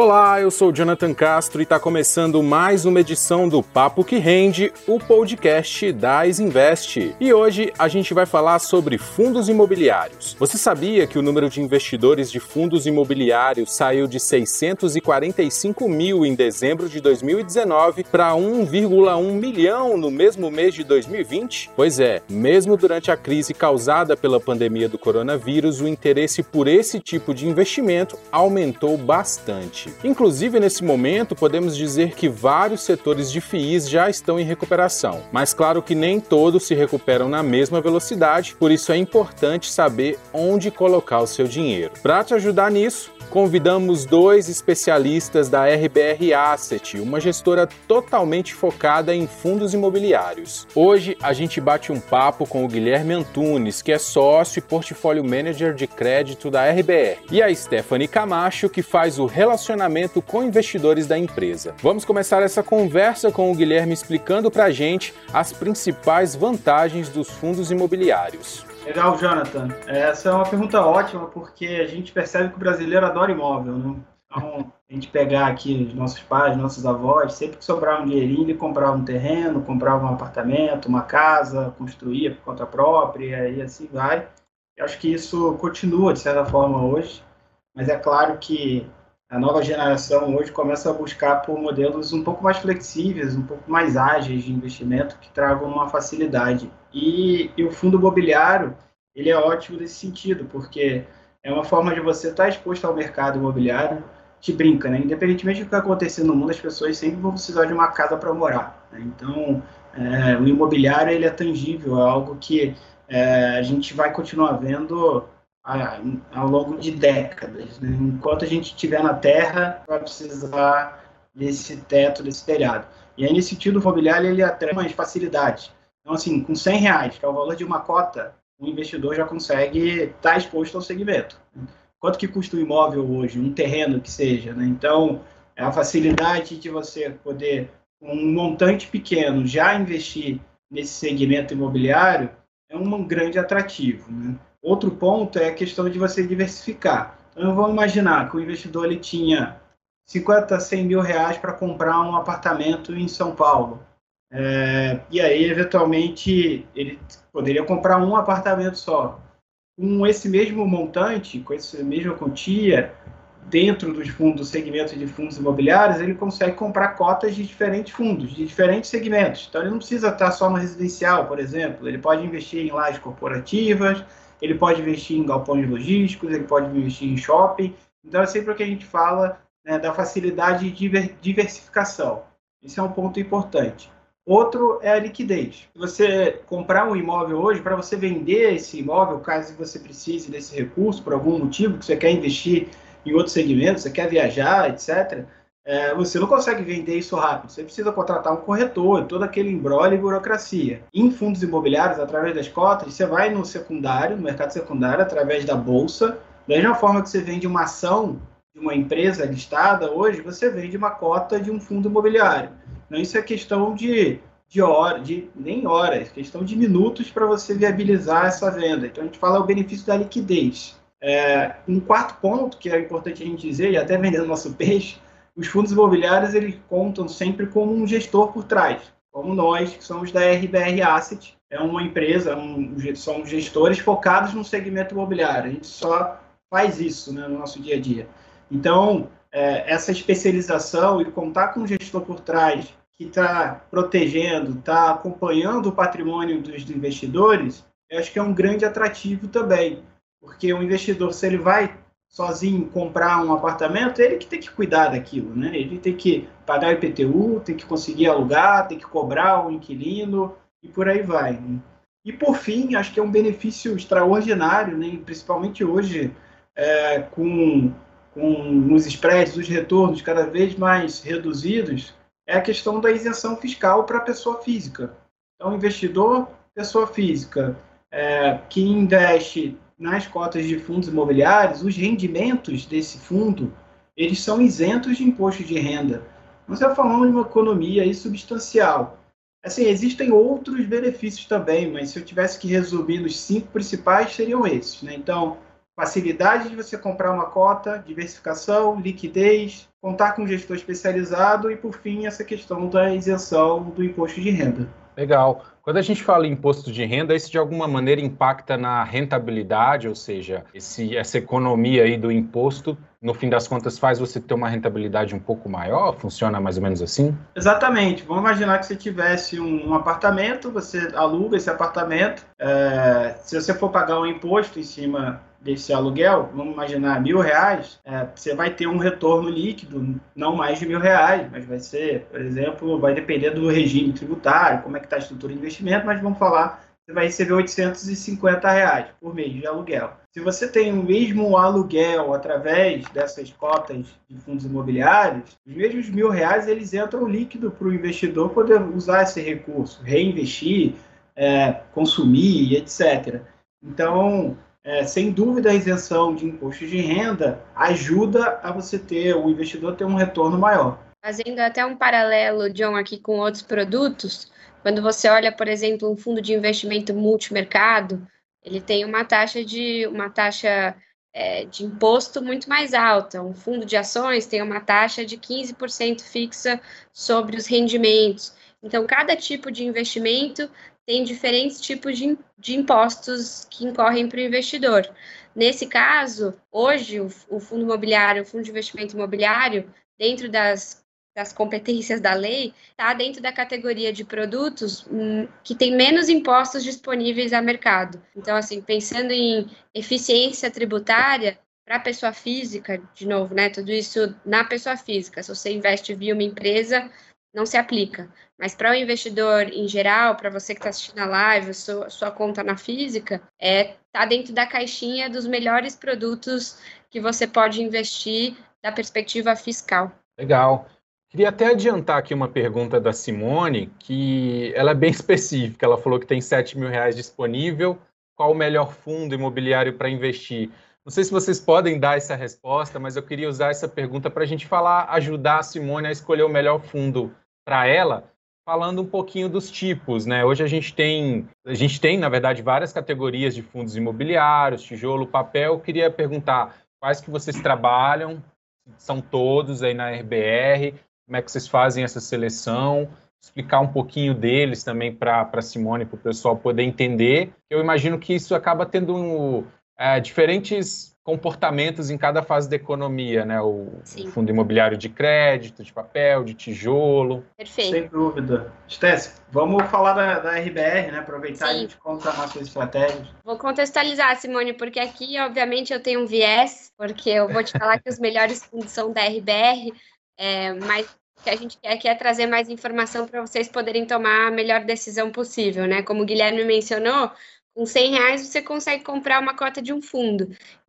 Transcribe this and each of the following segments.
Olá, eu sou Jonathan Castro e está começando mais uma edição do Papo que Rende, o podcast da Invest. E hoje a gente vai falar sobre fundos imobiliários. Você sabia que o número de investidores de fundos imobiliários saiu de 645 mil em dezembro de 2019 para 1,1 milhão no mesmo mês de 2020? Pois é, mesmo durante a crise causada pela pandemia do coronavírus, o interesse por esse tipo de investimento aumentou bastante. Inclusive, nesse momento, podemos dizer que vários setores de FIIs já estão em recuperação, mas claro que nem todos se recuperam na mesma velocidade, por isso é importante saber onde colocar o seu dinheiro. Para te ajudar nisso, convidamos dois especialistas da RBR Asset, uma gestora totalmente focada em fundos imobiliários. Hoje a gente bate um papo com o Guilherme Antunes, que é sócio e portfólio manager de crédito da RBR, e a Stephanie Camacho, que faz o relacionamento com investidores da empresa. Vamos começar essa conversa com o Guilherme explicando para a gente as principais vantagens dos fundos imobiliários. Legal, Jonathan. Essa é uma pergunta ótima, porque a gente percebe que o brasileiro adora imóvel, né? Então, a gente pegar aqui os nossos pais, nossos avós, sempre que sobrava um dinheirinho, ele comprava um terreno, comprava um apartamento, uma casa, construía por conta própria e assim vai. Eu acho que isso continua, de certa forma, hoje, mas é claro que a nova geração hoje começa a buscar por modelos um pouco mais flexíveis, um pouco mais ágeis de investimento, que tragam uma facilidade. E, e o fundo imobiliário, ele é ótimo nesse sentido, porque é uma forma de você estar exposto ao mercado imobiliário, te brinca, né? Independentemente do que acontecer no mundo, as pessoas sempre vão precisar de uma casa para morar. Né? Então, é, o imobiliário ele é tangível, é algo que é, a gente vai continuar vendo ao longo de décadas. Né? Enquanto a gente estiver na Terra, vai precisar desse teto, desse telhado. E aí, nesse sentido, o imobiliário ele atrai mais facilidade. Então, assim, com 100 reais, que é o valor de uma cota, o investidor já consegue estar tá exposto ao segmento. Quanto que custa um imóvel hoje, um terreno que seja? Né? Então, é a facilidade de você poder, com um montante pequeno, já investir nesse segmento imobiliário é um grande atrativo. Né? Outro ponto é a questão de você diversificar. Então, vamos imaginar que o investidor ele tinha 50, 100 mil reais para comprar um apartamento em São Paulo. É, e aí, eventualmente, ele poderia comprar um apartamento só. Com esse mesmo montante, com essa mesma quantia, dentro dos fundos, do segmento de fundos imobiliários, ele consegue comprar cotas de diferentes fundos, de diferentes segmentos. Então, ele não precisa estar só no residencial, por exemplo. Ele pode investir em lajes corporativas, ele pode investir em galpões logísticos, ele pode investir em shopping. Então, é sempre o que a gente fala né, da facilidade de diversificação. Esse é um ponto importante. Outro é a liquidez. Você comprar um imóvel hoje, para você vender esse imóvel, caso você precise desse recurso por algum motivo, que você quer investir em outro segmento, você quer viajar, etc., é, você não consegue vender isso rápido. Você precisa contratar um corretor, todo aquele embrolho e burocracia. Em fundos imobiliários, através das cotas, você vai no secundário, no mercado secundário, através da bolsa. Da mesma forma que você vende uma ação de uma empresa listada, hoje você vende uma cota de um fundo imobiliário. Então, isso é questão de, de horas, de, nem horas, questão de minutos para você viabilizar essa venda. Então, a gente fala o benefício da liquidez. É, um quarto ponto, que é importante a gente dizer, e até vendendo nosso peixe, os fundos imobiliários eles contam sempre com um gestor por trás, como nós, que somos da RBR Asset, é uma empresa, um, são gestores focados no segmento imobiliário. A gente só faz isso né, no nosso dia a dia. Então, é, essa especialização e contar com um gestor por trás que está protegendo, está acompanhando o patrimônio dos investidores, eu acho que é um grande atrativo também. Porque o investidor, se ele vai sozinho comprar um apartamento, ele que tem que cuidar daquilo, né? Ele tem que pagar IPTU, tem que conseguir alugar, tem que cobrar o inquilino e por aí vai. Né? E por fim, acho que é um benefício extraordinário, né? principalmente hoje, é, com, com os spreads, os retornos cada vez mais reduzidos, é a questão da isenção fiscal para a pessoa física. Então, investidor, pessoa física, é, que investe nas cotas de fundos imobiliários, os rendimentos desse fundo, eles são isentos de imposto de renda. Nós estamos falando de uma economia substancial. Assim, existem outros benefícios também, mas se eu tivesse que resumir nos cinco principais, seriam esses. Né? Então, facilidade de você comprar uma cota, diversificação, liquidez, contar com um gestor especializado e, por fim, essa questão da isenção do imposto de renda. Legal. Quando a gente fala em imposto de renda, isso de alguma maneira impacta na rentabilidade, ou seja, esse, essa economia aí do imposto, no fim das contas, faz você ter uma rentabilidade um pouco maior? Funciona mais ou menos assim? Exatamente. Vamos imaginar que você tivesse um, um apartamento, você aluga esse apartamento. É, se você for pagar um imposto em cima desse aluguel, vamos imaginar mil reais, é, você vai ter um retorno líquido, não mais de mil reais, mas vai ser, por exemplo, vai depender do regime tributário, como é que está a estrutura de investimento, mas vamos falar, você vai receber 850 reais por mês de aluguel. Se você tem o mesmo aluguel através dessas cotas de fundos imobiliários, os mesmos mil reais eles entram líquido para o investidor poder usar esse recurso, reinvestir, é, consumir, etc. Então, é, sem dúvida, a isenção de imposto de renda ajuda a você ter, o investidor ter um retorno maior. Fazendo até um paralelo, John, aqui com outros produtos, quando você olha, por exemplo, um fundo de investimento multimercado, ele tem uma taxa de uma taxa é, de imposto muito mais alta. Um fundo de ações tem uma taxa de 15% fixa sobre os rendimentos. Então, cada tipo de investimento tem diferentes tipos de, de impostos que incorrem para o investidor. Nesse caso, hoje, o, o, fundo imobiliário, o fundo de investimento imobiliário, dentro das, das competências da lei, está dentro da categoria de produtos hum, que tem menos impostos disponíveis a mercado. Então, assim, pensando em eficiência tributária, para a pessoa física, de novo, né? Tudo isso na pessoa física. Se você investe via uma empresa, não se aplica. Mas para o investidor em geral, para você que está assistindo a live, sua, sua conta na física, é tá dentro da caixinha dos melhores produtos que você pode investir da perspectiva fiscal. Legal. Queria até adiantar aqui uma pergunta da Simone, que ela é bem específica. Ela falou que tem 7 mil reais disponível. Qual o melhor fundo imobiliário para investir? Não sei se vocês podem dar essa resposta, mas eu queria usar essa pergunta para a gente falar, ajudar a Simone a escolher o melhor fundo para ela, falando um pouquinho dos tipos, né? Hoje a gente tem, a gente tem, na verdade, várias categorias de fundos imobiliários, tijolo, papel. Eu queria perguntar quais que vocês trabalham, são todos aí na RBR, como é que vocês fazem essa seleção, explicar um pouquinho deles também para Simone, para o pessoal poder entender. Eu imagino que isso acaba tendo um, é, diferentes comportamentos em cada fase da economia, né? O, o, fundo imobiliário de crédito, de papel, de tijolo. Perfeito. Sem dúvida. Stess, vamos falar da, da RBR, né? Aproveitar Sim. e a gente contar nossas estratégias. Vou contextualizar, Simone, porque aqui, obviamente, eu tenho um viés, porque eu vou te falar que os melhores fundos são da RBR, é, mas o que a gente quer aqui é trazer mais informação para vocês poderem tomar a melhor decisão possível, né? Como o Guilherme mencionou, com 100 reais você consegue comprar uma cota de um fundo.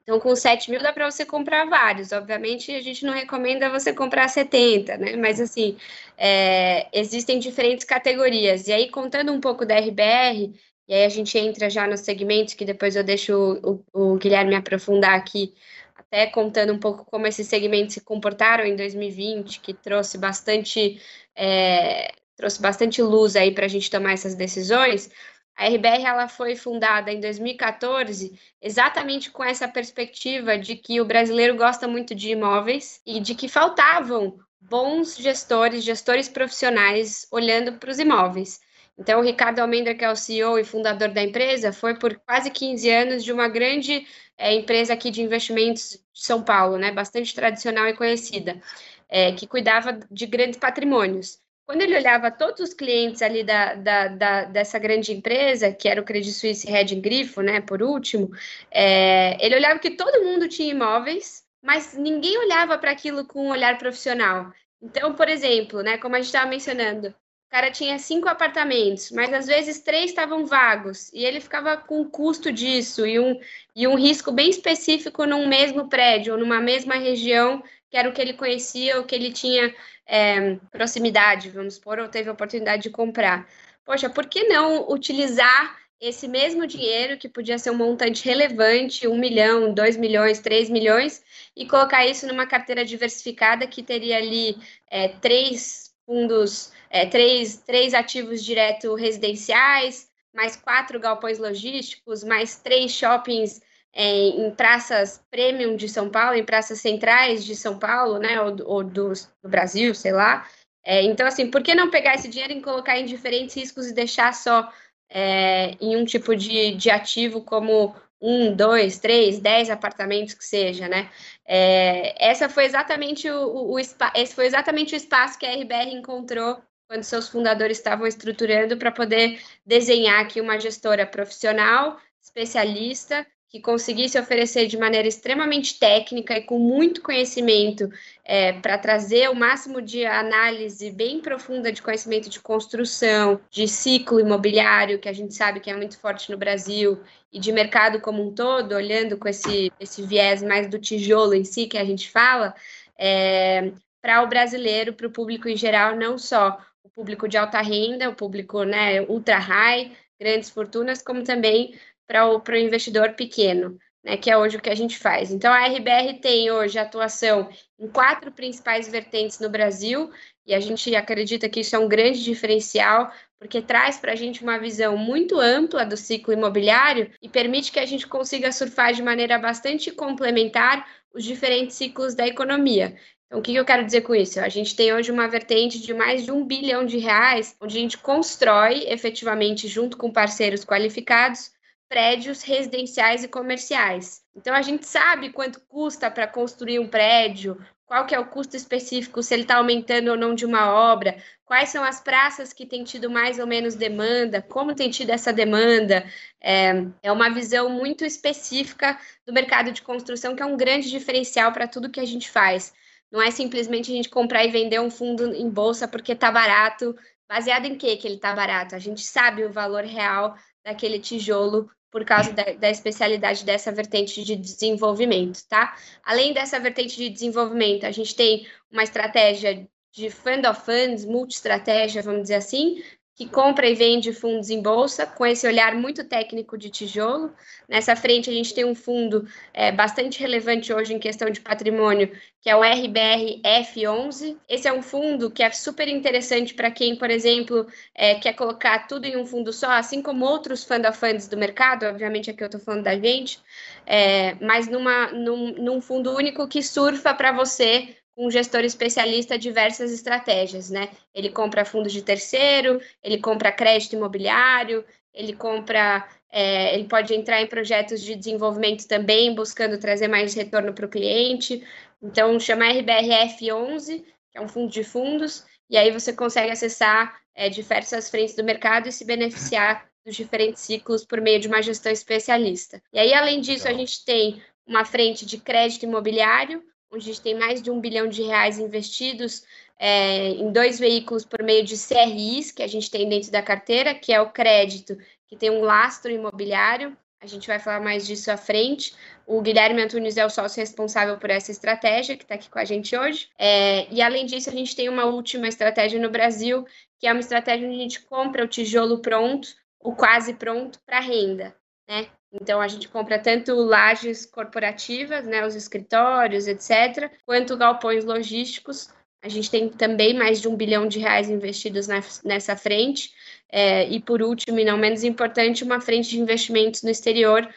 Então, com 7 mil dá para você comprar vários. Obviamente, a gente não recomenda você comprar 70, né? Mas, assim, é, existem diferentes categorias. E aí, contando um pouco da RBR, e aí a gente entra já nos segmentos, que depois eu deixo o, o, Guilherme aprofundar aqui, até contando um pouco como esses segmentos se comportaram em 2020, que trouxe bastante, é, trouxe bastante luz aí para a gente tomar essas decisões. A RBR ela foi fundada em 2014 exatamente com essa perspectiva de que o brasileiro gosta muito de imóveis e de que faltavam bons gestores, gestores profissionais olhando para os imóveis. Então, o Ricardo Almendra, que é o CEO e fundador da empresa, foi por quase 15 anos de uma grande é, empresa aqui de investimentos de São Paulo, né, bastante tradicional e conhecida, é, que cuidava de grandes patrimônios quando ele olhava todos os clientes ali da, da, da, dessa grande empresa, que era o Credit Suisse Red Grifo, né, por último, é, ele olhava que todo mundo tinha imóveis, mas ninguém olhava para aquilo com um olhar profissional. Então, por exemplo, né, como a gente estava mencionando, o cara tinha cinco apartamentos, mas às vezes três estavam vagos, e ele ficava com o custo disso e um, e um risco bem específico num mesmo prédio, ou numa mesma região, que era o que ele conhecia, o que ele tinha é, proximidade, vamos supor, ou teve a oportunidade de comprar. Poxa, por que não utilizar esse mesmo dinheiro, que podia ser um montante relevante, um milhão, dois milhões, três milhões, e colocar isso numa carteira diversificada que teria ali é, três fundos, é, três, três ativos direto residenciais, mais quatro galpões logísticos, mais três shoppings é, em praças premium de São Paulo, em praças centrais de São Paulo, né, ou, ou do, do, Brasil, sei lá. É, então, assim, por que não pegar esse dinheiro e colocar em diferentes riscos e deixar só é, em um tipo de, de ativo como um, dois, três, dez apartamentos que seja, né? É, essa foi exatamente o, o, o, esse foi exatamente o espaço que a RBR encontrou quando seus fundadores estavam estruturando para poder desenhar aqui uma gestora profissional, especialista, que conseguisse oferecer de maneira extremamente técnica e com muito conhecimento é, para trazer o máximo de análise bem profunda de conhecimento de construção, de ciclo imobiliário, que a gente sabe que é muito forte no Brasil, e de mercado como um todo, olhando com esse, esse viés mais do tijolo em si que a gente fala, é, para o brasileiro, para o público em geral, não só o público de alta renda, o público né, ultra high, grandes fortunas, como também para o, investidor pequeno, né, que é hoje o que a gente faz. Então, a RBR tem hoje atuação em quatro principais vertentes no Brasil, e a gente acredita que isso é um grande diferencial, porque traz para a gente uma visão muito ampla do ciclo imobiliário e permite que a gente consiga surfar de maneira bastante complementar os diferentes ciclos da economia. Então, o que eu quero dizer com isso? A gente tem hoje uma vertente de mais de um bilhão de reais, onde a gente constrói efetivamente, junto com parceiros qualificados, prédios residenciais e comerciais. Então a gente sabe quanto custa para construir um prédio, qual que é o custo específico, se ele está aumentando ou não de uma obra, quais são as praças que têm tido mais ou menos demanda, como tem tido essa demanda. É, é uma visão muito específica do mercado de construção, que é um grande diferencial para tudo que a gente faz. Não é simplesmente a gente comprar e vender um fundo em bolsa porque está barato. Baseado em que que ele está barato? A gente sabe o valor real daquele tijolo por causa da, da, especialidade dessa vertente de desenvolvimento, tá? Além dessa vertente de desenvolvimento, a gente tem uma estratégia de fund of funds, multi-estratégia, vamos dizer assim, que compra e vende fundos em bolsa, com esse olhar muito técnico de tijolo. Nessa frente, a gente tem um fundo é, bastante relevante hoje em questão de patrimônio, que é o RBR F11. Esse é um fundo que é super interessante para quem, por exemplo, é, quer colocar tudo em um fundo só, assim como outros fund funds do mercado, obviamente aqui eu estou falando da gente, é, mas numa, num, num fundo único que surfa para você um gestor especialista diversas estratégias, né? Ele compra fundos de terceiro, ele compra crédito imobiliário, ele compra, é, ele pode entrar em projetos de desenvolvimento também, buscando trazer mais retorno para o cliente. Então, chama RBRF11, que é um fundo de fundos, e aí você consegue acessar é, diversas frentes do mercado e se beneficiar dos diferentes ciclos por meio de uma gestão especialista. E aí, além disso, a gente tem uma frente de crédito imobiliário, onde a gente tem mais de um bilhão de reais investidos é, em dois veículos por meio de CRIs que a gente tem dentro da carteira, que é o crédito, que tem um lastro imobiliário. A gente vai falar mais disso à frente. O Guilherme Antunes é o sócio responsável por essa estratégia, que está aqui com a gente hoje. É, e, além disso, a gente tem uma última estratégia no Brasil, que é uma estratégia onde a gente compra o tijolo pronto, o quase pronto, para renda. Né? Então, a gente compra tanto lajes corporativas, né, os escritórios, etc., quanto galpões logísticos. A gente tem também mais de um bilhão de reais investidos nessa frente. É, e, por último, e não menos importante, uma frente de investimentos no exterior,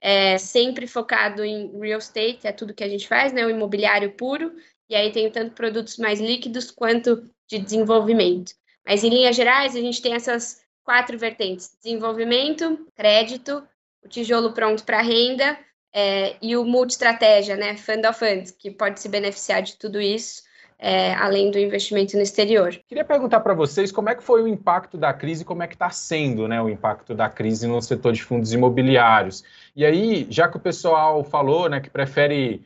é, sempre focado em real estate, é tudo que a gente faz, né, o imobiliário puro. E aí tem tanto produtos mais líquidos quanto de desenvolvimento. Mas, em linhas gerais, a gente tem essas quatro vertentes: desenvolvimento, crédito, o tijolo pronto para renda é, e o multi-estratégia, né, Fund of Funds, que pode se beneficiar de tudo isso é, além do investimento no exterior. Queria perguntar para vocês como é que foi o impacto da crise, como é que está sendo né, o impacto da crise no setor de fundos imobiliários. E aí, já que o pessoal falou né, que prefere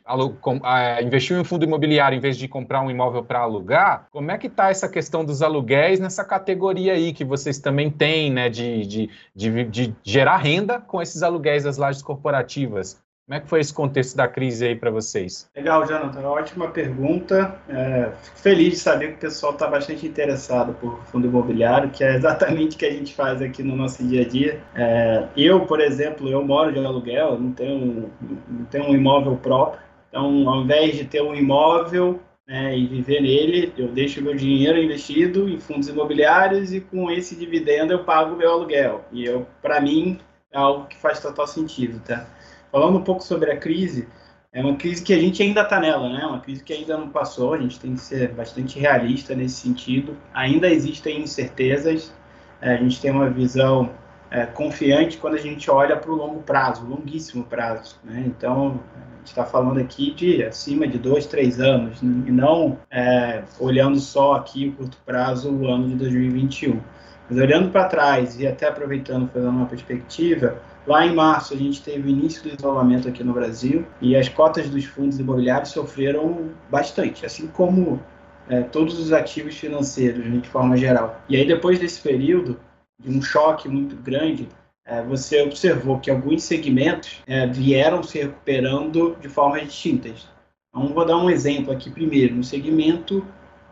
investir em um fundo imobiliário em vez de comprar um imóvel para alugar, como é que está essa questão dos aluguéis nessa categoria aí que vocês também têm, né, de, de, de, de gerar renda com esses aluguéis das lajes corporativas? Como é que foi esse contexto da crise aí para vocês? Legal, Jonathan. Ótima pergunta. É, fico feliz de saber que o pessoal está bastante interessado por fundo imobiliário, que é exatamente o que a gente faz aqui no nosso dia a dia. É, eu, por exemplo, eu moro de aluguel, não tenho, não tenho um imóvel próprio. Então, ao invés de ter um imóvel né, e viver nele, eu deixo meu dinheiro investido em fundos imobiliários e com esse dividendo eu pago meu aluguel. E eu, para mim, é algo que faz total sentido, tá? Falando um pouco sobre a crise, é uma crise que a gente ainda está nela, né? Uma crise que ainda não passou. A gente tem que ser bastante realista nesse sentido. Ainda existem incertezas. É, a gente tem uma visão é, confiante quando a gente olha para o longo prazo, longuíssimo prazo. Né? Então, a gente está falando aqui de acima de dois, três anos, e não é, olhando só aqui o curto prazo, o ano de 2021. Mas olhando para trás e até aproveitando, fazendo uma perspectiva, Lá em março, a gente teve o início do isolamento aqui no Brasil e as cotas dos fundos imobiliários sofreram bastante, assim como é, todos os ativos financeiros, né, de forma geral. E aí, depois desse período, de um choque muito grande, é, você observou que alguns segmentos é, vieram se recuperando de formas distintas. Então, vou dar um exemplo aqui primeiro. No segmento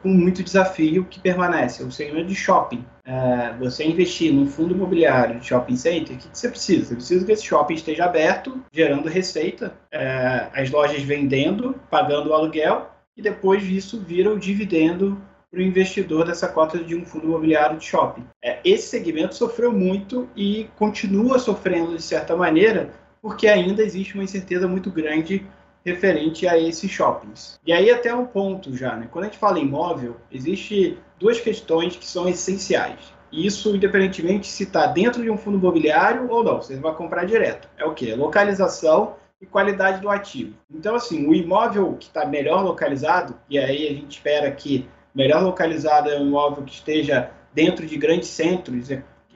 com muito desafio que permanece. O segmento de shopping. É, você investir num fundo imobiliário de shopping center, o que, que, você precisa? Você precisa que esse shopping esteja aberto, gerando receita, é, as lojas vendendo, pagando o aluguel, e depois disso vira o dividendo para o investidor dessa cota de um fundo imobiliário de shopping. É, esse segmento sofreu muito e continua sofrendo de certa maneira, porque ainda existe uma incerteza muito grande referente a esses shoppings. E aí até um ponto já, né? Quando a gente fala imóvel, existe duas questões que são essenciais. Isso independentemente se está dentro de um fundo imobiliário ou não, você vai comprar direto. É o quê? Localização e qualidade do ativo. Então, assim, o imóvel que está melhor localizado, e aí a gente espera que melhor localizado é um imóvel que esteja dentro de grandes centros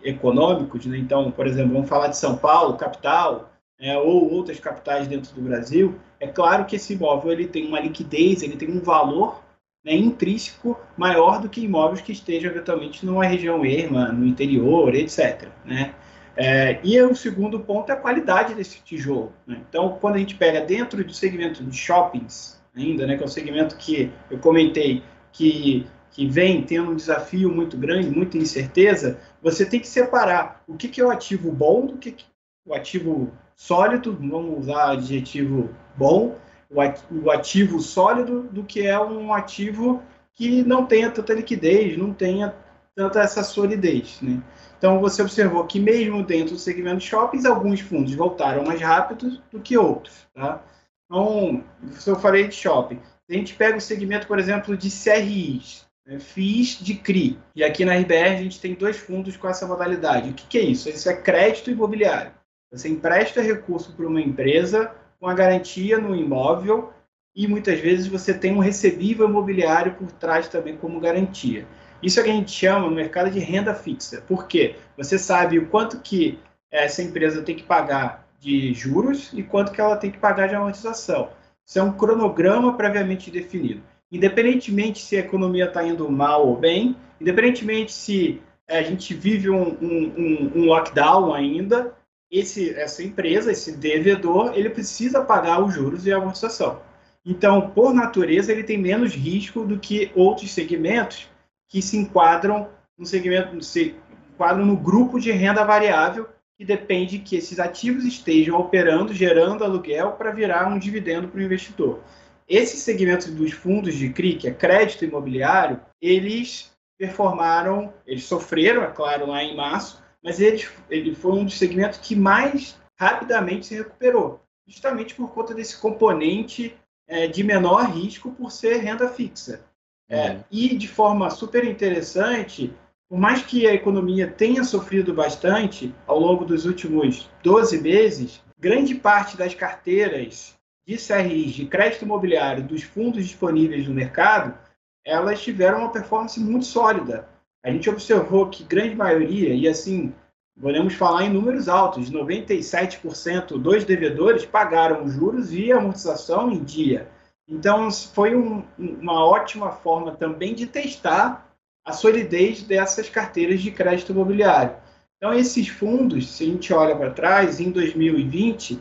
econômicos, né? Então, por exemplo, vamos falar de São Paulo, capital, é, ou outras capitais dentro do Brasil, é claro que esse imóvel ele tem uma liquidez, ele tem um valor né, intrínseco maior do que imóveis que estejam eventualmente numa região erma, no interior, etc. Né? É, e o segundo ponto é a qualidade desse tijolo. Né? Então, quando a gente pega dentro do segmento de shoppings, ainda, né, que é o segmento que eu comentei que, que vem tendo um desafio muito grande, muita incerteza, você tem que separar o que, que é o ativo bom do que, que o ativo sólido, vamos usar adjetivo bom, o ativo sólido do que é um ativo que não tenha tanta liquidez, não tenha tanta essa solidez. Né? Então, você observou que mesmo dentro do segmento de shoppings, alguns fundos voltaram mais rápido do que outros. Tá? Então, se eu falei de shopping, a gente pega o segmento, por exemplo, de CRIs, né? FIIs de CRI, e aqui na RBR a gente tem dois fundos com essa modalidade. O que, que é isso? Isso é crédito imobiliário. Você empresta recurso para uma empresa com a garantia no imóvel e muitas vezes você tem um recebível imobiliário por trás também como garantia. Isso é que a gente chama no mercado de renda fixa. Por quê? Você sabe o quanto que essa empresa tem que pagar de juros e quanto que ela tem que pagar de amortização. Isso é um cronograma previamente definido. Independentemente se a economia está indo mal ou bem, independentemente se a gente vive um, um, um lockdown ainda, esse, essa empresa, esse devedor, ele precisa pagar os juros e a amortização. Então, por natureza, ele tem menos risco do que outros segmentos que se enquadram no segmento, se enquadram no grupo de renda variável, que depende que esses ativos estejam operando, gerando aluguel para virar um dividendo para o investidor. Esses segmentos dos fundos de CRI, que é crédito imobiliário, eles performaram, eles sofreram, é claro, lá em março, mas ele, ele foi um dos segmentos que mais rapidamente se recuperou, justamente por conta desse componente é, de menor risco por ser renda fixa. É, uhum. E de forma super interessante, por mais que a economia tenha sofrido bastante ao longo dos últimos 12 meses, grande parte das carteiras de CRIs, de crédito imobiliário, dos fundos disponíveis no mercado, elas tiveram uma performance muito sólida a gente observou que grande maioria, e assim, podemos falar em números altos, 97% dos devedores pagaram juros e amortização em dia. Então, foi um, uma ótima forma também de testar a solidez dessas carteiras de crédito imobiliário. Então, esses fundos, se a gente olha para trás, em 2020,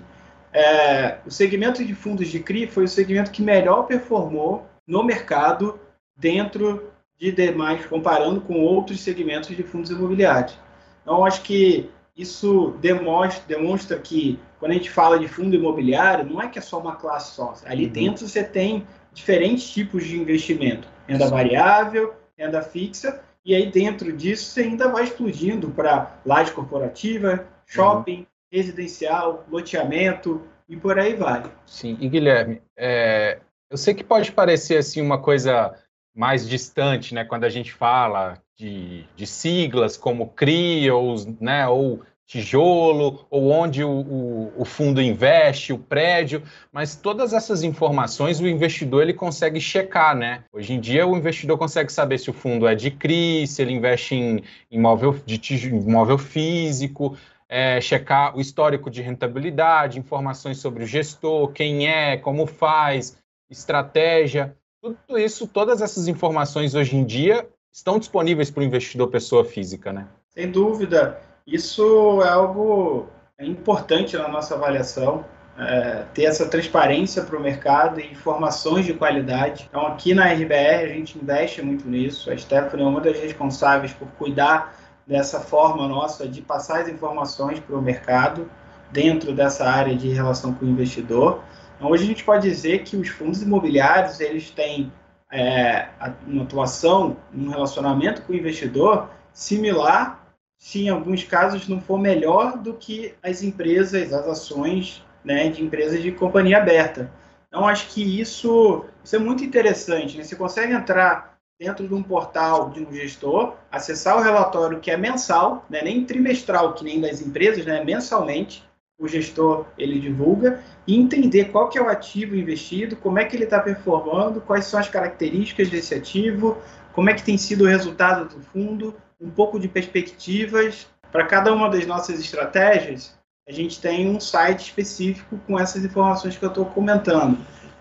é, o segmento de fundos de CRI foi o segmento que melhor performou no mercado dentro de demais, comparando com outros segmentos de fundos imobiliários. Então, acho que isso demonstra, demonstra que quando a gente fala de fundo imobiliário, não é que é só uma classe só. Ali uhum. dentro você tem diferentes tipos de investimento: renda variável, renda fixa, e aí dentro disso você ainda vai explodindo para laje corporativa, shopping, uhum. residencial, loteamento, e por aí vai. Sim, e Guilherme, é, eu sei que pode parecer assim uma coisa mais distante, né, quando a gente fala de, de siglas como CRIOS, né, ou tijolo, ou onde o, o, o, fundo investe, o prédio, mas todas essas informações o investidor ele consegue checar, né? Hoje em dia o investidor consegue saber se o fundo é de CRI, se ele investe em imóvel, de tijolo, imóvel físico, é, checar o histórico de rentabilidade, informações sobre o gestor, quem é, como faz, estratégia, tudo isso, todas essas informações hoje em dia estão disponíveis para o investidor pessoa física, né? Sem dúvida. Isso é algo importante na nossa avaliação, é, ter essa transparência para o mercado e informações de qualidade. Então, aqui na RBR, a gente investe muito nisso. A Stephanie é uma das responsáveis por cuidar dessa forma nossa de passar as informações para o mercado dentro dessa área de relação com o investidor. Então, hoje a gente pode dizer que os fundos imobiliários eles têm é, uma atuação, um relacionamento com o investidor similar se em alguns casos não for melhor do que as empresas, as ações né, de empresas de companhia aberta. Então, acho que isso, isso é muito interessante. Né? Você consegue entrar dentro de um portal de um gestor, acessar o relatório que é mensal, né? nem trimestral, que nem das empresas, né? mensalmente, o gestor ele divulga, e entender qual que é o ativo investido, como é que ele está performando, quais são as características desse ativo, como é que tem sido o resultado do fundo, um pouco de perspectivas. Para cada uma das nossas estratégias, a gente tem um site específico com essas informações que eu estou comentando.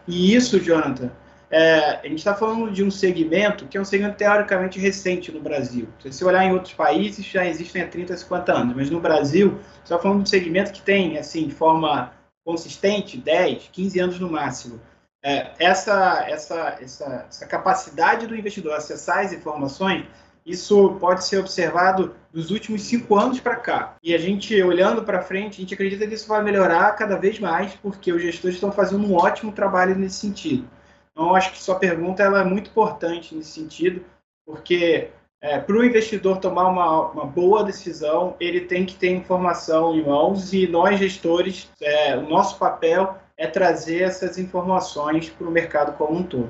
E isso, Jonathan, é, a gente está falando de um segmento que é um segmento teoricamente recente no Brasil. Se você olhar em outros países, já existem há 30, 50 anos, mas no Brasil, você está falando de um segmento que tem, assim, de forma consistente, 10, 15 anos no máximo. É, essa, essa, essa, essa capacidade do investidor acessar as informações isso pode ser observado dos últimos cinco anos para cá. E a gente, olhando para frente, a gente acredita que isso vai melhorar cada vez mais, porque os gestores estão fazendo um ótimo trabalho nesse sentido. Então, eu acho que sua pergunta ela é muito importante nesse sentido, porque é, para o investidor tomar uma, uma, boa decisão, ele tem que ter informação em mãos e nós, gestores, é, o nosso papel é trazer essas informações para o mercado como um todo.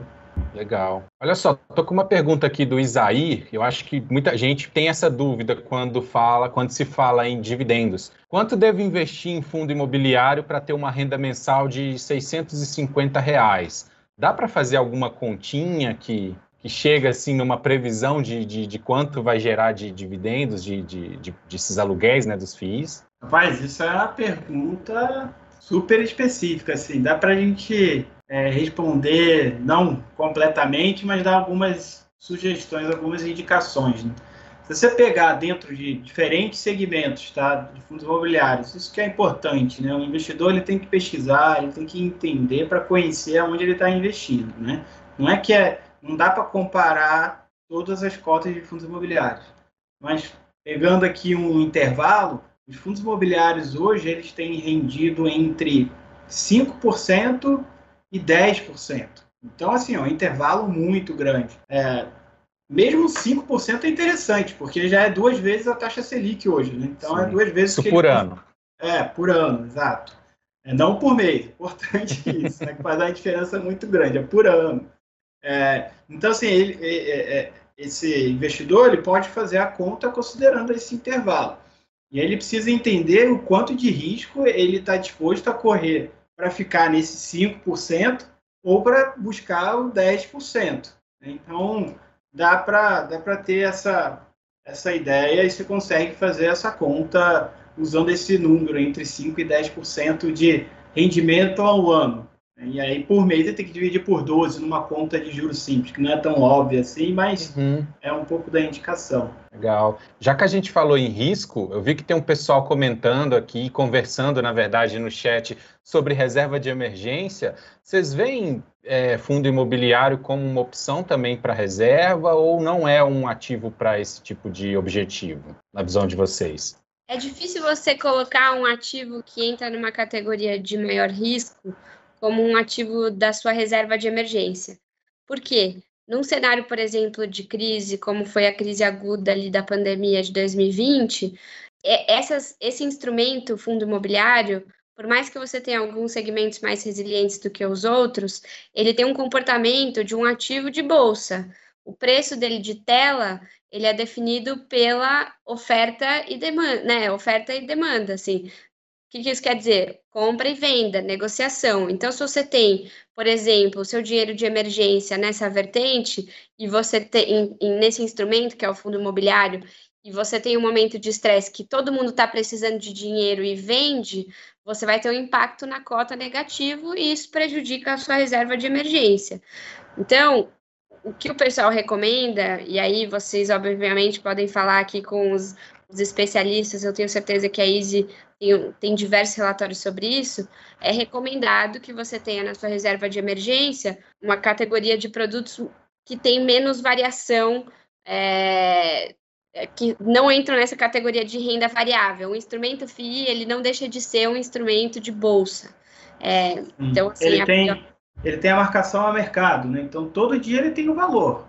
Legal. Olha só, tô com uma pergunta aqui do Isaí. Eu acho que muita gente tem essa dúvida quando fala, quando se fala em dividendos. Quanto devo investir em fundo imobiliário para ter uma renda mensal de 650 reais? Dá para fazer alguma continha que, que chega assim numa previsão de, de, de quanto vai gerar de dividendos, de, de, de, desses aluguéis, né, dos FIIs? Rapaz, isso é uma pergunta super específica, assim. Dá para a gente é, responder, não completamente, mas dar algumas sugestões, algumas indicações. Né? Se você pegar dentro de diferentes segmentos tá, de fundos imobiliários, isso que é importante, né? O investidor ele tem que pesquisar, ele tem que entender para conhecer aonde ele está investindo, né? Não é que é, não dá para comparar todas as cotas de fundos imobiliários, mas pegando aqui um intervalo, os fundos imobiliários hoje eles têm rendido entre 5% e 10%. Então, assim, é um intervalo muito grande. É, mesmo 5% é interessante, porque já é duas vezes a taxa Selic hoje. Né? Então, é Sim. é duas vezes. Isso por ele... ano. É, por ano, exato. É, não por mês. Importante isso, né? que faz uma diferença muito grande. É por ano. É, então, assim, ele, é, é, é, esse investidor ele pode fazer a conta considerando esse intervalo. E aí ele precisa entender o quanto de risco ele está disposto a correr para ficar nesse 5% ou para buscar o 10%. Então, dá para dá ter essa, essa ideia e você consegue fazer essa conta usando esse número entre 5% e 10% de rendimento ao ano. E aí, por mês, você tem que dividir por 12 numa conta de juros simples, que não é tão óbvio assim, mas uhum. é um pouco da indicação. Legal. Já que a gente falou em risco, eu vi que tem um pessoal comentando aqui, conversando, na verdade, no chat sobre reserva de emergência. Vocês veem é, fundo imobiliário como uma opção também para reserva ou não é um ativo para esse tipo de objetivo, na visão de vocês? É difícil você colocar um ativo que entra numa categoria de maior risco como um ativo da sua reserva de emergência. Por quê? Num cenário, por exemplo, de crise, como foi a crise aguda ali da pandemia de 2020, essas, esse instrumento, fundo imobiliário, por mais que você tenha alguns segmentos mais resilientes do que os outros, ele tem um comportamento de um ativo de bolsa. O preço dele de tela, ele é definido pela oferta e demanda, né? Oferta e demanda, assim. O que, que isso quer dizer? Compra e venda, negociação. Então, se você tem, por exemplo, o seu dinheiro de emergência nessa vertente, e você tem nesse instrumento, que é o fundo imobiliário, e você tem um momento de estresse que todo mundo está precisando de dinheiro e vende, você vai ter um impacto na cota negativo e isso prejudica a sua reserva de emergência. Então, o que o pessoal recomenda, e aí vocês obviamente podem falar aqui com os, os especialistas, eu tenho certeza que a Easy tem, tem diversos relatórios sobre isso, é recomendado que você tenha na sua reserva de emergência uma categoria de produtos que tem menos variação é, que não entram nessa categoria de renda variável. O instrumento FII, ele não deixa de ser um instrumento de bolsa. É, então, assim, ele, tem, ele tem a marcação a mercado, né? Então, todo dia ele tem um valor.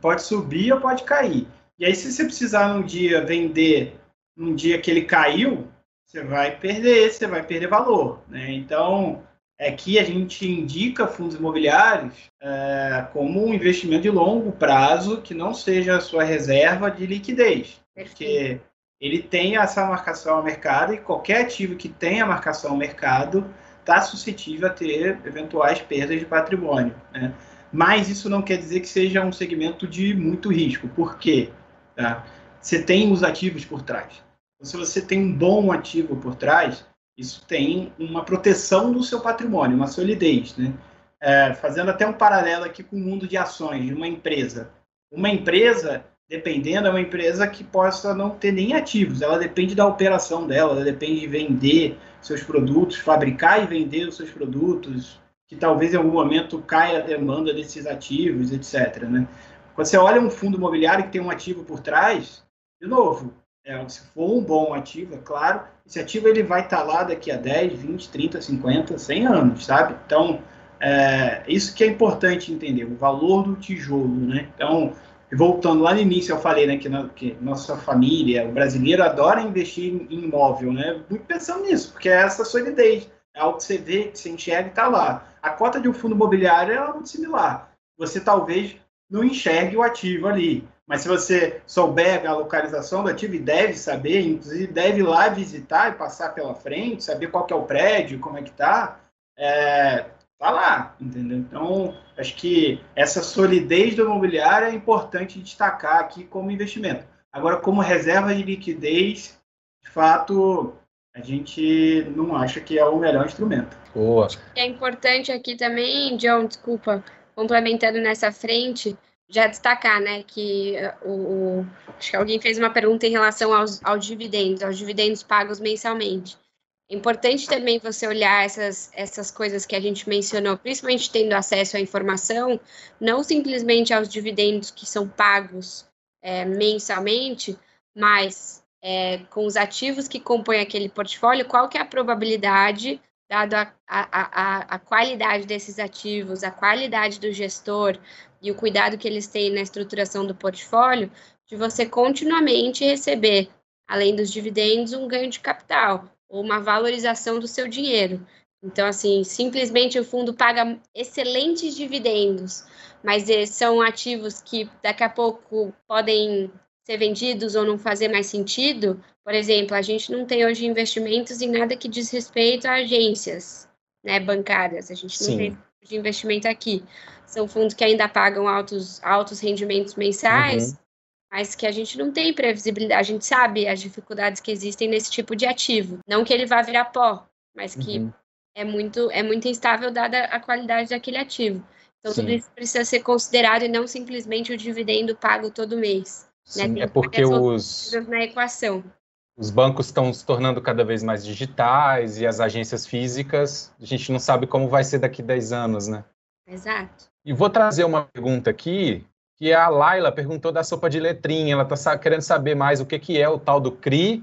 Pode subir ou pode cair. E aí, se você precisar num dia vender, num dia que ele caiu, você vai perder, você vai perder valor, né? Então, É a gente indica fundos imobiliários é, como um investimento de longo prazo que não seja a sua reserva de liquidez. Porque ele tem essa marcação ao mercado e qualquer ativo que tenha marcação ao mercado está suscetível a ter eventuais perdas de patrimônio. Né? Mas isso não quer dizer que seja um segmento de muito risco. Por quê? Tá? Você tem os ativos por trás. Então, se você tem um bom ativo por trás, isso tem uma proteção do seu patrimônio, uma solidez. Né? É, fazendo até um paralelo aqui com o mundo de ações de uma empresa. Uma empresa, dependendo, é uma empresa que possa não ter nem ativos, ela depende da operação dela, ela depende de vender seus produtos, fabricar e vender os seus produtos, que talvez em algum momento caia a demanda desses ativos, etc. Né? Quando você olha um fundo imobiliário que tem um ativo por trás, de novo, é, se for um bom ativo, é claro, esse ativo ele vai estar tá lá daqui a 10, 20, 30, 50, 100 anos, sabe? Então, é, isso que é importante entender, o valor do tijolo, né? Então, voltando lá no início, eu falei né, que, na, que nossa família, o brasileiro adora investir em imóvel, né? Muito pensando nisso, porque é essa solidez, é algo que você vê, que você enxerga e está lá. A cota de um fundo imobiliário é muito similar. Você talvez não enxergue o ativo ali, mas se você souber a localização do ativo, e deve saber, inclusive deve ir lá visitar e passar pela frente, saber qual é o prédio, como é que está, é, tá lá, entendeu? Então, acho que essa solidez do imobiliário é importante destacar aqui como investimento. Agora, como reserva de liquidez, de fato, a gente não acha que é o melhor instrumento. Boa. É importante aqui também, John, desculpa, complementando nessa frente, já destacar, né, que eh, o, o, acho que alguém fez uma pergunta em relação aos, aos dividendos, aos dividendos pagos mensalmente. É importante também você olhar essas, essas coisas que a gente mencionou, principalmente tendo acesso à informação, não simplesmente aos dividendos que são pagos é, mensalmente, mas é, com os ativos que compõem aquele portfólio, qual que é a probabilidade, dado a, a, a, a qualidade desses ativos, a qualidade do gestor, e o cuidado que eles têm na estruturação do portfólio, de você continuamente receber, além dos dividendos, um ganho de capital ou uma valorização do seu dinheiro. Então, assim, simplesmente o fundo paga excelentes dividendos, mas são ativos que daqui a pouco podem ser vendidos ou não fazer mais sentido. Por exemplo, a gente não tem hoje investimentos em nada que diz respeito a agências né, bancárias. A gente não Sim. tem de investimento aqui. São fundos que ainda pagam altos, altos rendimentos mensais, uhum. mas que a gente não tem previsibilidade. A gente sabe as dificuldades que existem nesse tipo de ativo. Não que ele vá virar pó, mas que uhum. é, muito, é muito instável dada a qualidade daquele ativo. Então, Sim. tudo isso precisa ser considerado e não simplesmente o dividendo pago todo mês. Né? Sim, né? é porque os... Na equação. Os bancos estão se tornando cada vez mais digitais e as agências físicas, a gente não sabe como vai ser daqui a 10 anos, né? Exato. E vou trazer uma pergunta aqui, que a Laila perguntou da sopa de letrinha, ela está querendo saber mais o que, que é o tal do CRI,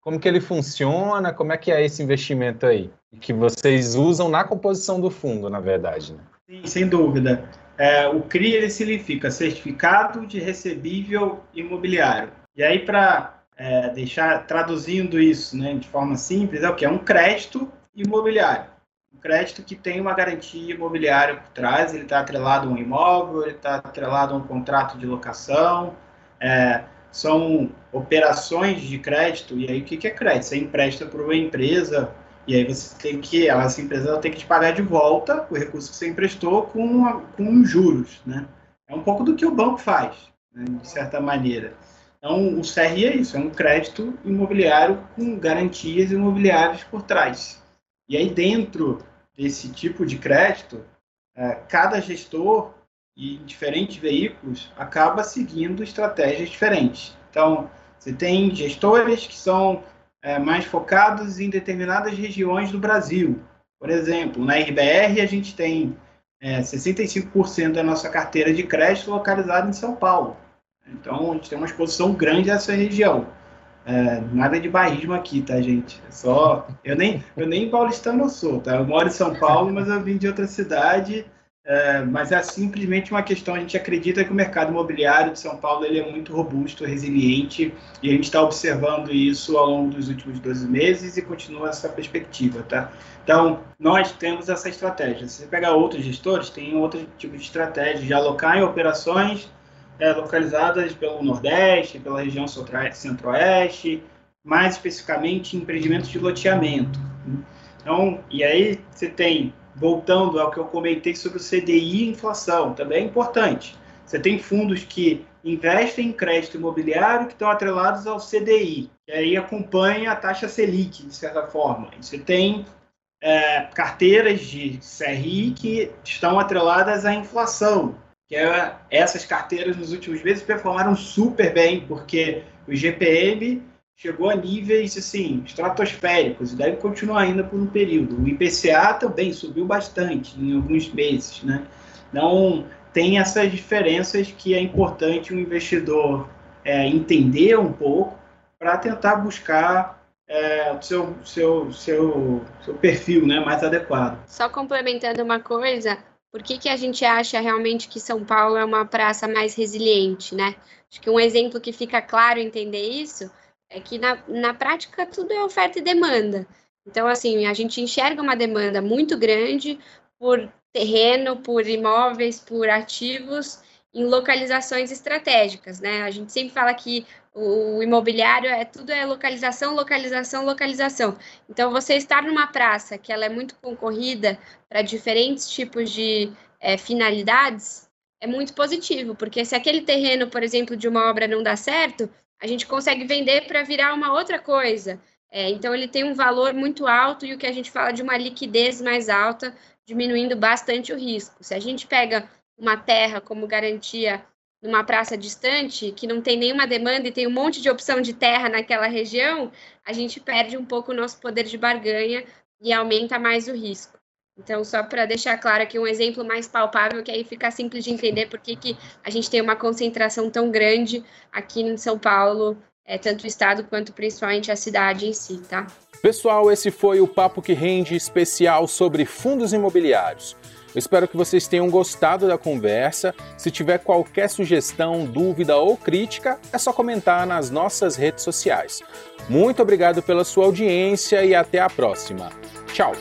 como que ele funciona, como é que é esse investimento aí, que vocês usam na composição do fundo, na verdade, né? Sim, sem dúvida. É, o CRI ele significa Certificado de Recebível Imobiliário. E aí, para é, deixar traduzindo isso né, de forma simples, é o que? É um crédito imobiliário. Um crédito que tem uma garantia imobiliária por trás, ele está atrelado a um imóvel, ele está atrelado a um contrato de locação, é, são operações de crédito, e aí o que é crédito? Você empresta para uma empresa, e aí você tem que, essa empresa tem que te pagar de volta o recurso que você emprestou com, com juros, né? É um pouco do que o banco faz, né, de certa maneira. Então, o CRI é isso, é um crédito imobiliário com garantias imobiliárias por trás. E aí, dentro desse tipo de crédito, é, cada gestor e diferentes veículos acaba seguindo estratégias diferentes. Então, você tem gestores que são é, mais focados em determinadas regiões do Brasil. Por exemplo, na RBR a gente tem é, 65% da nossa carteira de crédito localizada em São Paulo. Então, a gente tem uma exposição grande a essa região. É, nada de bairrismo aqui, tá, gente? É só. Eu nem, eu nem paulistano sou, tá? Eu moro em São Paulo, mas eu vim de outra cidade é, mas é simplesmente uma questão, a gente acredita que o mercado imobiliário de São Paulo ele é muito robusto, resiliente, e a gente está observando isso ao longo dos últimos 12 meses e continua essa perspectiva, tá? Então, nós temos essa estratégia. Se você pegar outros gestores, tem outro tipo de estratégia de alocar em operações é, localizadas pelo Nordeste, pela região Centro-Oeste, mais especificamente em empreendimentos de loteamento. Então, e aí você tem voltando ao que eu comentei sobre o CDI e inflação, também é importante. Você tem fundos que investem em crédito imobiliário que estão atrelados ao CDI, que aí acompanha a taxa Selic, de certa forma. Você tem é, carteiras de CRI que estão atreladas à inflação, que é, essas carteiras nos últimos meses performaram super bem, porque o GPM chegou a níveis assim estratosféricos e deve continuar ainda por um período. O IPCA também subiu bastante em alguns meses, né? Então tem essas diferenças que é importante o investidor é, entender um pouco para tentar buscar é, seu, seu, seu, seu perfil né, mais adequado. Só complementando uma coisa, por que, que a gente acha realmente que São Paulo é uma praça mais resiliente, né? Acho que um exemplo que fica claro entender isso é que na, na prática tudo é oferta e demanda. Então, assim, a gente enxerga uma demanda muito grande por terreno, por imóveis, por ativos em localizações estratégicas, né? A gente sempre fala que o imobiliário é tudo é localização, localização, localização. Então, você estar numa praça que ela é muito concorrida para diferentes tipos de é, finalidades é muito positivo, porque se aquele terreno, por exemplo, de uma obra não dá certo, a gente consegue vender para virar uma outra coisa. É, então, ele tem um valor muito alto e o que a gente fala de uma liquidez mais alta, diminuindo bastante o risco. Se a gente pega uma terra como garantia numa praça distante, que não tem nenhuma demanda e tem um monte de opção de terra naquela região, a gente perde um pouco o nosso poder de barganha e aumenta mais o risco. Então, só para deixar claro aqui um exemplo mais palpável, que aí fica simples de entender por que, que a gente tem uma concentração tão grande aqui em São Paulo, é, tanto o estado quanto principalmente a cidade em si, tá? Pessoal, esse foi o Papo que Rende especial sobre fundos imobiliários. Eu espero que vocês tenham gostado da conversa. Se tiver qualquer sugestão, dúvida ou crítica, é só comentar nas nossas redes sociais. Muito obrigado pela sua audiência e até a próxima. Tchau!